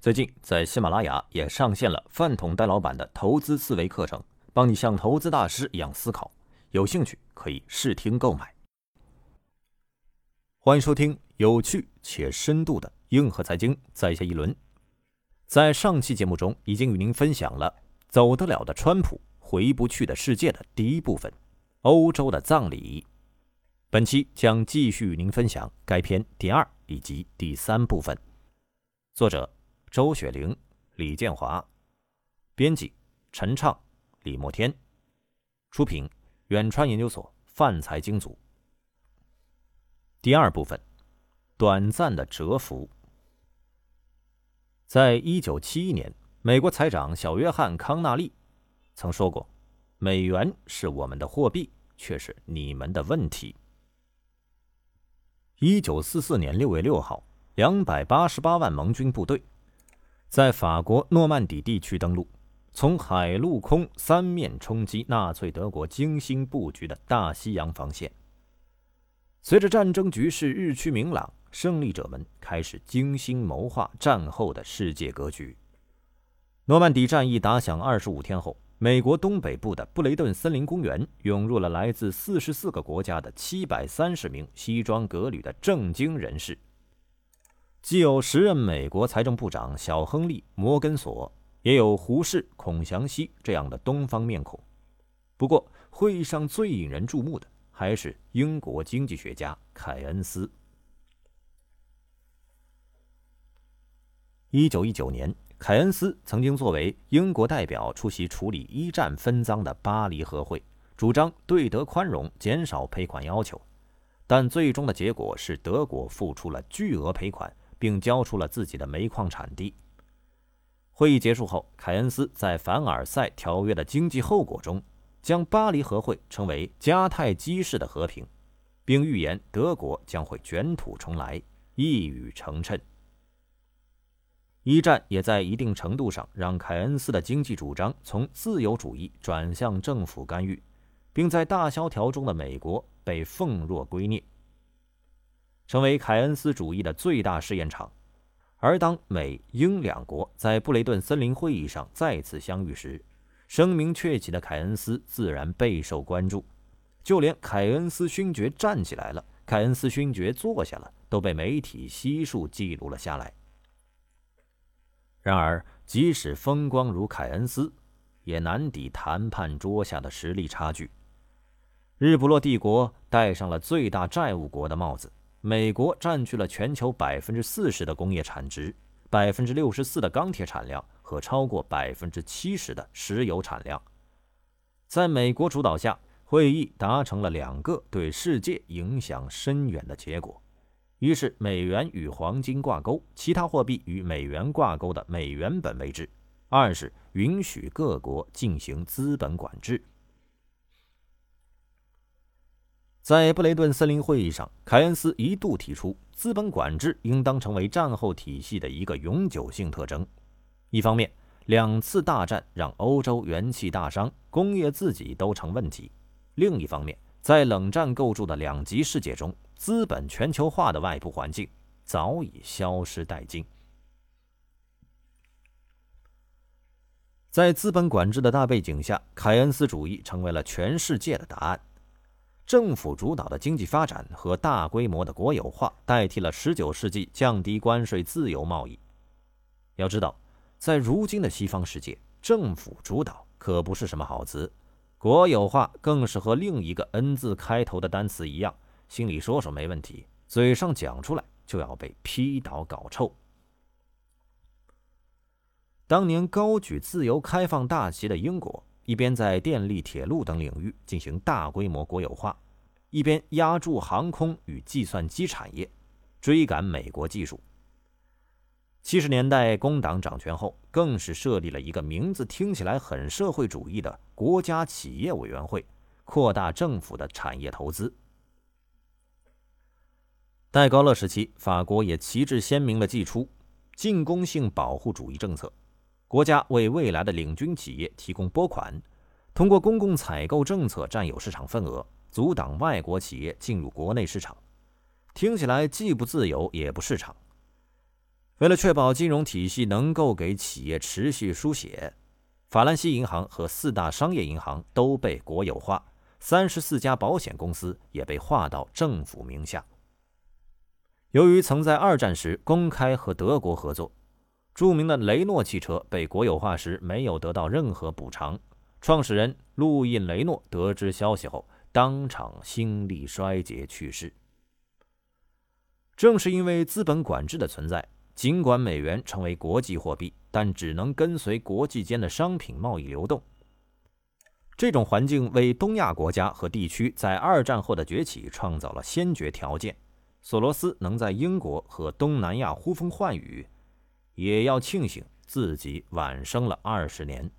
最近在喜马拉雅也上线了饭桶戴老板的投资思维课程，帮你像投资大师一样思考。有兴趣可以试听购买。欢迎收听有趣且深度的硬核财经在下一轮。在上期节目中，已经与您分享了“走得了的川普，回不去的世界”的第一部分——欧洲的葬礼。本期将继续与您分享该篇第二以及第三部分。作者。周雪玲、李建华，编辑陈畅、李墨天，出品远川研究所泛财经组。第二部分，短暂的蛰伏。在一九七一年，美国财长小约翰康纳利曾说过：“美元是我们的货币，却是你们的问题。”一九四四年六月六号，两百八十八万盟军部队。在法国诺曼底地区登陆，从海陆空三面冲击纳粹德国精心布局的大西洋防线。随着战争局势日趋明朗，胜利者们开始精心谋划战后的世界格局。诺曼底战役打响二十五天后，美国东北部的布雷顿森林公园涌入了来自四十四个国家的七百三十名西装革履的正经人士。既有时任美国财政部长小亨利·摩根索，也有胡适、孔祥熙这样的东方面孔。不过，会议上最引人注目的还是英国经济学家凯恩斯。一九一九年，凯恩斯曾经作为英国代表出席处理一战分赃的巴黎和会，主张对德宽容，减少赔款要求。但最终的结果是，德国付出了巨额赔款。并交出了自己的煤矿产地。会议结束后，凯恩斯在凡尔赛条约的经济后果中，将巴黎和会称为迦太基式的和平，并预言德国将会卷土重来，一语成谶。一战也在一定程度上让凯恩斯的经济主张从自由主义转向政府干预，并在大萧条中的美国被奉若圭臬。成为凯恩斯主义的最大试验场，而当美英两国在布雷顿森林会议上再次相遇时，声名鹊起的凯恩斯自然备受关注。就连凯恩斯勋爵站起来了，凯恩斯勋爵坐下了，都被媒体悉数记录了下来。然而，即使风光如凯恩斯，也难抵谈判桌下的实力差距。日不落帝国戴上了最大债务国的帽子。美国占据了全球百分之四十的工业产值，百分之六十四的钢铁产量和超过百分之七十的石油产量。在美国主导下，会议达成了两个对世界影响深远的结果：一是美元与黄金挂钩，其他货币与美元挂钩的美元本位制；二是允许各国进行资本管制。在布雷顿森林会议上，凯恩斯一度提出，资本管制应当成为战后体系的一个永久性特征。一方面，两次大战让欧洲元气大伤，工业自己都成问题；另一方面，在冷战构筑的两极世界中，资本全球化的外部环境早已消失殆尽。在资本管制的大背景下，凯恩斯主义成为了全世界的答案。政府主导的经济发展和大规模的国有化代替了19世纪降低关税、自由贸易。要知道，在如今的西方世界，政府主导可不是什么好词，国有化更是和另一个 “N” 字开头的单词一样，心里说说没问题，嘴上讲出来就要被批倒搞臭。当年高举自由开放大旗的英国。一边在电力、铁路等领域进行大规模国有化，一边压住航空与计算机产业，追赶美国技术。七十年代工党掌权后，更是设立了一个名字听起来很社会主义的国家企业委员会，扩大政府的产业投资。戴高乐时期，法国也旗帜鲜明地祭出进攻性保护主义政策，国家为未来的领军企业提供拨款，通过公共采购政策占有市场份额，阻挡外国企业进入国内市场。听起来既不自由也不市场。为了确保金融体系能够给企业持续输血，法兰西银行和四大商业银行都被国有化，三十四家保险公司也被划到政府名下。由于曾在二战时公开和德国合作，著名的雷诺汽车被国有化时没有得到任何补偿。创始人路易·雷诺得知消息后，当场心力衰竭去世。正是因为资本管制的存在。尽管美元成为国际货币，但只能跟随国际间的商品贸易流动。这种环境为东亚国家和地区在二战后的崛起创造了先决条件。索罗斯能在英国和东南亚呼风唤雨，也要庆幸自己晚生了二十年。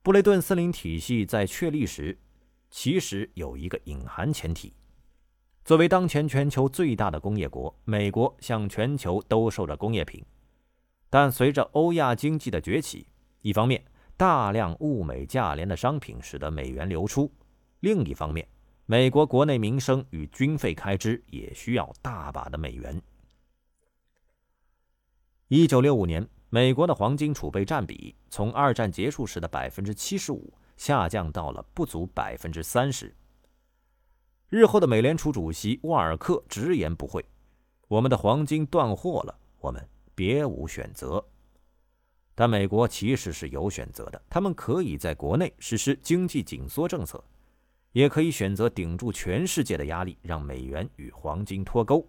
布雷顿森林体系在确立时，其实有一个隐含前提。作为当前全球最大的工业国，美国向全球兜售着工业品。但随着欧亚经济的崛起，一方面大量物美价廉的商品使得美元流出，另一方面，美国国内民生与军费开支也需要大把的美元。一九六五年，美国的黄金储备占比从二战结束时的百分之七十五下降到了不足百分之三十。日后的美联储主席沃尔克直言不讳：“我们的黄金断货了，我们别无选择。”但美国其实是有选择的，他们可以在国内实施经济紧缩政策，也可以选择顶住全世界的压力，让美元与黄金脱钩。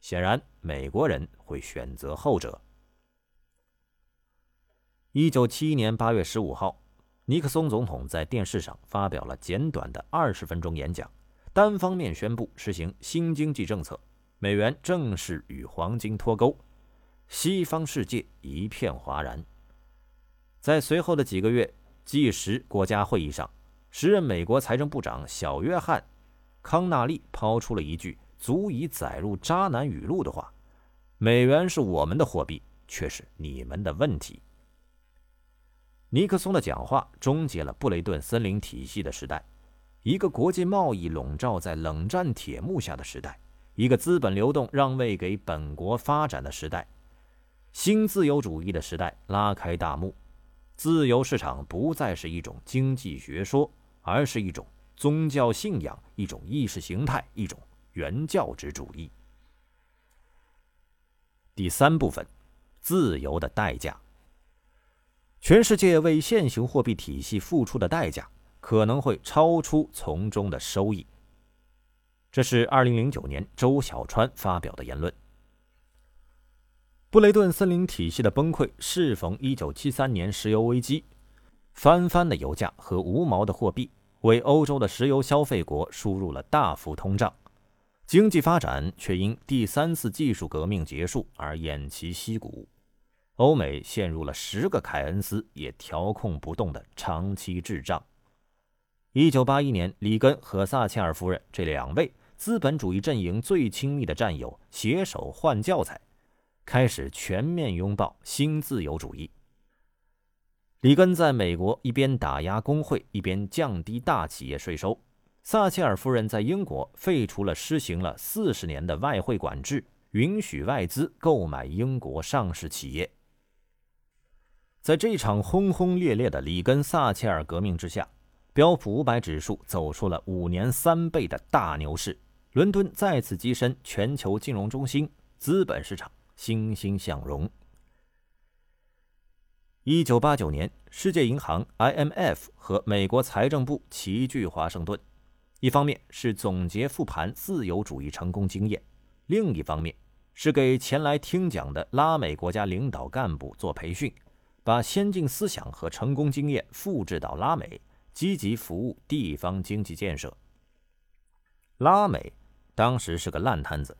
显然，美国人会选择后者。一九七一年八月十五号，尼克松总统在电视上发表了简短的二十分钟演讲。单方面宣布实行新经济政策，美元正式与黄金脱钩，西方世界一片哗然。在随后的几个月计时国家会议上，时任美国财政部长小约翰·康纳利抛出了一句足以载入渣男语录的话：“美元是我们的货币，却是你们的问题。”尼克松的讲话终结了布雷顿森林体系的时代。一个国际贸易笼罩在冷战铁幕下的时代，一个资本流动让位给本国发展的时代，新自由主义的时代拉开大幕。自由市场不再是一种经济学说，而是一种宗教信仰，一种意识形态，一种原教旨主义。第三部分，自由的代价。全世界为现行货币体系付出的代价。可能会超出从中的收益。这是二零零九年周小川发表的言论。布雷顿森林体系的崩溃适逢一九七三年石油危机，翻番的油价和无毛的货币为欧洲的石油消费国输入了大幅通胀，经济发展却因第三次技术革命结束而偃旗息鼓，欧美陷入了十个凯恩斯也调控不动的长期滞胀。一九八一年，里根和撒切尔夫人这两位资本主义阵营最亲密的战友携手换教材，开始全面拥抱新自由主义。里根在美国一边打压工会，一边降低大企业税收；撒切尔夫人在英国废除了施行了四十年的外汇管制，允许外资购买英国上市企业。在这场轰轰烈烈的里根撒切尔革命之下。标普五百指数走出了五年三倍的大牛市，伦敦再次跻身全球金融中心，资本市场欣欣向荣。一九八九年，世界银行 （IMF） 和美国财政部齐聚华盛顿，一方面是总结复盘自由主义成功经验，另一方面是给前来听讲的拉美国家领导干部做培训。把先进思想和成功经验复制到拉美，积极服务地方经济建设。拉美当时是个烂摊子，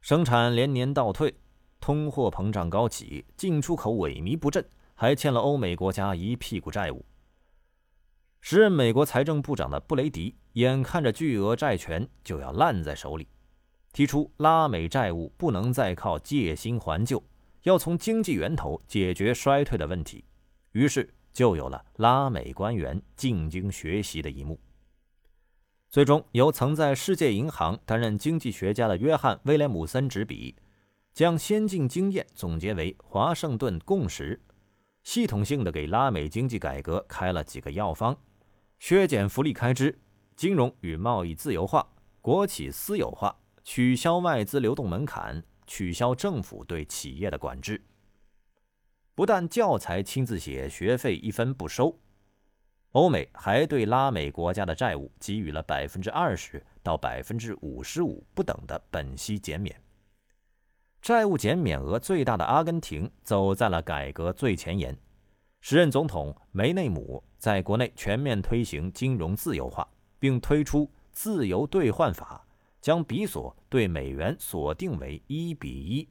生产连年倒退，通货膨胀高企，进出口萎靡不振，还欠了欧美国家一屁股债务。时任美国财政部长的布雷迪眼看着巨额债权就要烂在手里，提出拉美债务不能再靠借新还旧，要从经济源头解决衰退的问题，于是就有了拉美官员进京学习的一幕。最终由曾在世界银行担任经济学家的约翰·威廉姆森执笔，将先进经验总结为华盛顿共识，系统性的给拉美经济改革开了几个药方：削减福利开支、金融与贸易自由化、国企私有化、取消外资流动门槛、取消政府对企业的管制。不但教材亲自写，学费一分不收。欧美还对拉美国家的债务给予了百分之二十到百分之五十五不等的本息减免。债务减免额最大的阿根廷走在了改革最前沿。时任总统梅内姆在国内全面推行金融自由化，并推出自由兑换法，将比索对美元锁定为一比一，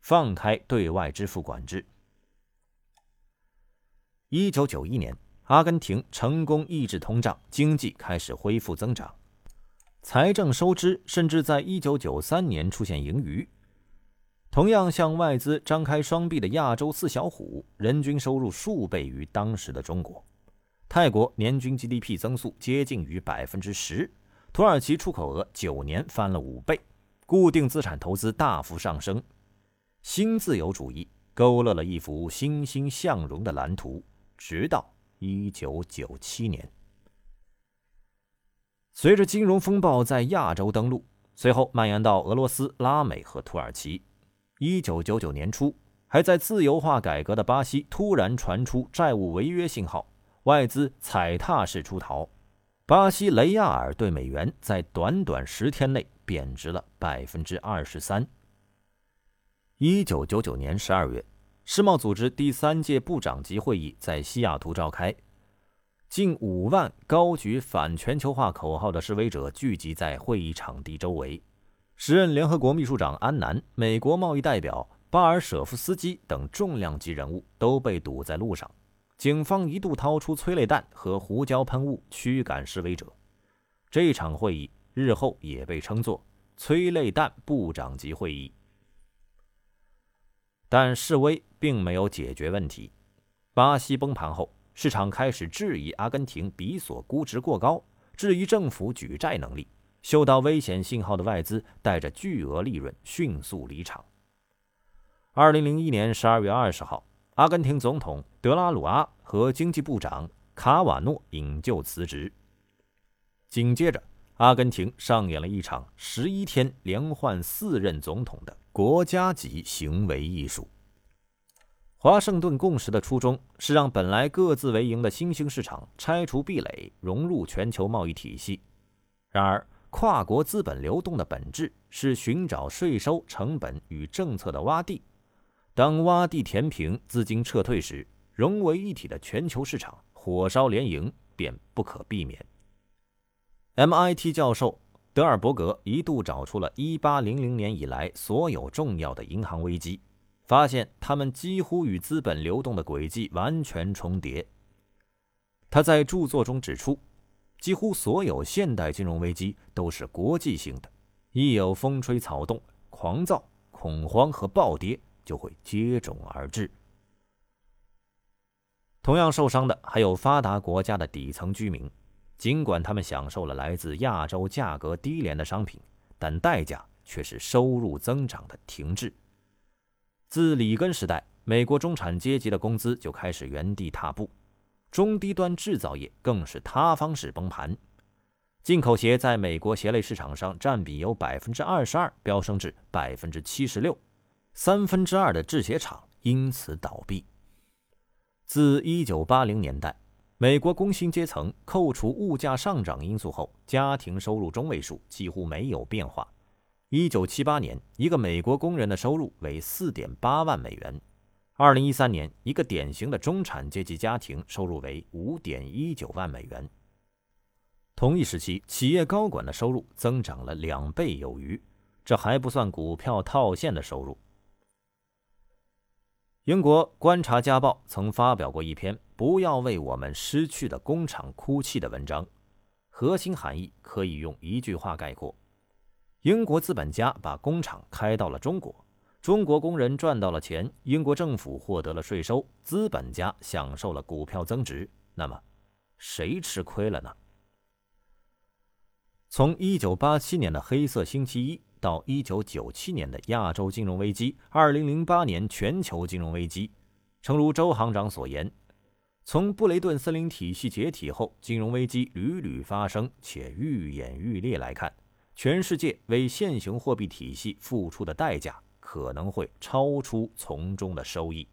放开对外支付管制。一九九一年。阿根廷成功抑制通胀，经济开始恢复增长，财政收支甚至在一九九三年出现盈余。同样向外资张开双臂的亚洲四小虎，人均收入数倍于当时的中国。泰国年均 GDP 增速接近于百分之十，土耳其出口额九年翻了五倍，固定资产投资大幅上升。新自由主义勾勒了一幅欣欣向荣的蓝图，直到。一九九七年，随着金融风暴在亚洲登陆，随后蔓延到俄罗斯、拉美和土耳其。一九九九年初，还在自由化改革的巴西突然传出债务违约信号，外资踩踏式出逃，巴西雷亚尔对美元在短短十天内贬值了百分之二十三。一九九九年十二月。世贸组织第三届部长级会议在西雅图召开，近五万高举反全球化口号的示威者聚集在会议场地周围。时任联合国秘书长安南、美国贸易代表巴尔舍夫斯基等重量级人物都被堵在路上，警方一度掏出催泪弹和胡椒喷雾驱赶示威者。这场会议日后也被称作“催泪弹部长级会议”。但示威并没有解决问题。巴西崩盘后，市场开始质疑阿根廷比索估值过高，质疑政府举债能力。嗅到危险信号的外资带着巨额利润迅速离场。二零零一年十二月二十号，阿根廷总统德拉鲁阿和经济部长卡瓦诺引咎辞职。紧接着，阿根廷上演了一场十一天连换四任总统的。国家级行为艺术。华盛顿共识的初衷是让本来各自为营的新兴市场拆除壁垒，融入全球贸易体系。然而，跨国资本流动的本质是寻找税收、成本与政策的洼地。当洼地填平，资金撤退时，融为一体的全球市场火烧连营便不可避免。MIT 教授。德尔伯格一度找出了1800年以来所有重要的银行危机，发现它们几乎与资本流动的轨迹完全重叠。他在著作中指出，几乎所有现代金融危机都是国际性的，一有风吹草动、狂躁、恐慌和暴跌，就会接踵而至。同样受伤的还有发达国家的底层居民。尽管他们享受了来自亚洲价格低廉的商品，但代价却是收入增长的停滞。自里根时代，美国中产阶级的工资就开始原地踏步，中低端制造业更是塌方式崩盘。进口鞋在美国鞋类市场上占比由百分之二十二飙升至百分之七十六，三分之二的制鞋厂因此倒闭。自一九八零年代。美国工薪阶层扣除物价上涨因素后，家庭收入中位数几乎没有变化。一九七八年，一个美国工人的收入为四点八万美元，二零一三年，一个典型的中产阶级家庭收入为五点一九万美元。同一时期，企业高管的收入增长了两倍有余，这还不算股票套现的收入。英国《观察家报》曾发表过一篇“不要为我们失去的工厂哭泣”的文章，核心含义可以用一句话概括：英国资本家把工厂开到了中国。中国工人赚到了钱，英国政府获得了税收，资本家享受了股票增值。那么，谁吃亏了呢？从1987年的黑色星期一到1997年的亚洲金融危机，2008年全球金融危机，诚如周行长所言，从布雷顿森林体系解体后，金融危机屡屡发生且愈演愈烈来看，全世界为现行货币体系付出的代价。可能会超出从中的收益。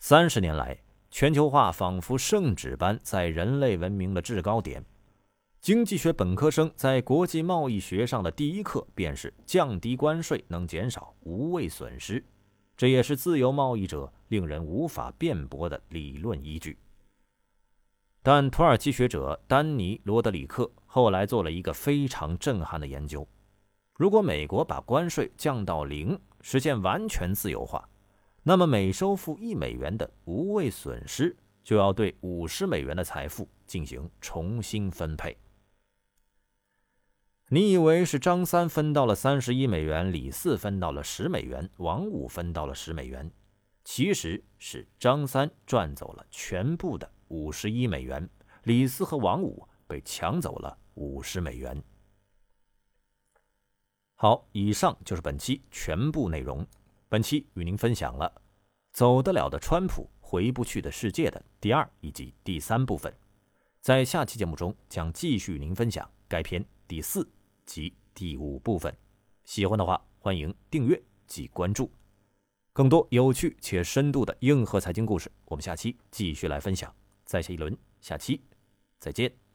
三十年来，全球化仿佛圣旨般在人类文明的制高点。经济学本科生在国际贸易学上的第一课便是降低关税能减少无谓损失，这也是自由贸易者令人无法辩驳的理论依据。但土耳其学者丹尼·罗德里克后来做了一个非常震撼的研究。如果美国把关税降到零，实现完全自由化，那么每收复一美元的无谓损失，就要对五十美元的财富进行重新分配。你以为是张三分到了三十一美元，李四分到了十美元，王五分到了十美元，其实是张三赚走了全部的五十一美元，李四和王五被抢走了五十美元。好，以上就是本期全部内容。本期与您分享了《走得了的川普，回不去的世界》的第二以及第三部分。在下期节目中，将继续与您分享该篇第四及第五部分。喜欢的话，欢迎订阅及关注。更多有趣且深度的硬核财经故事，我们下期继续来分享。在下一轮，下期再见。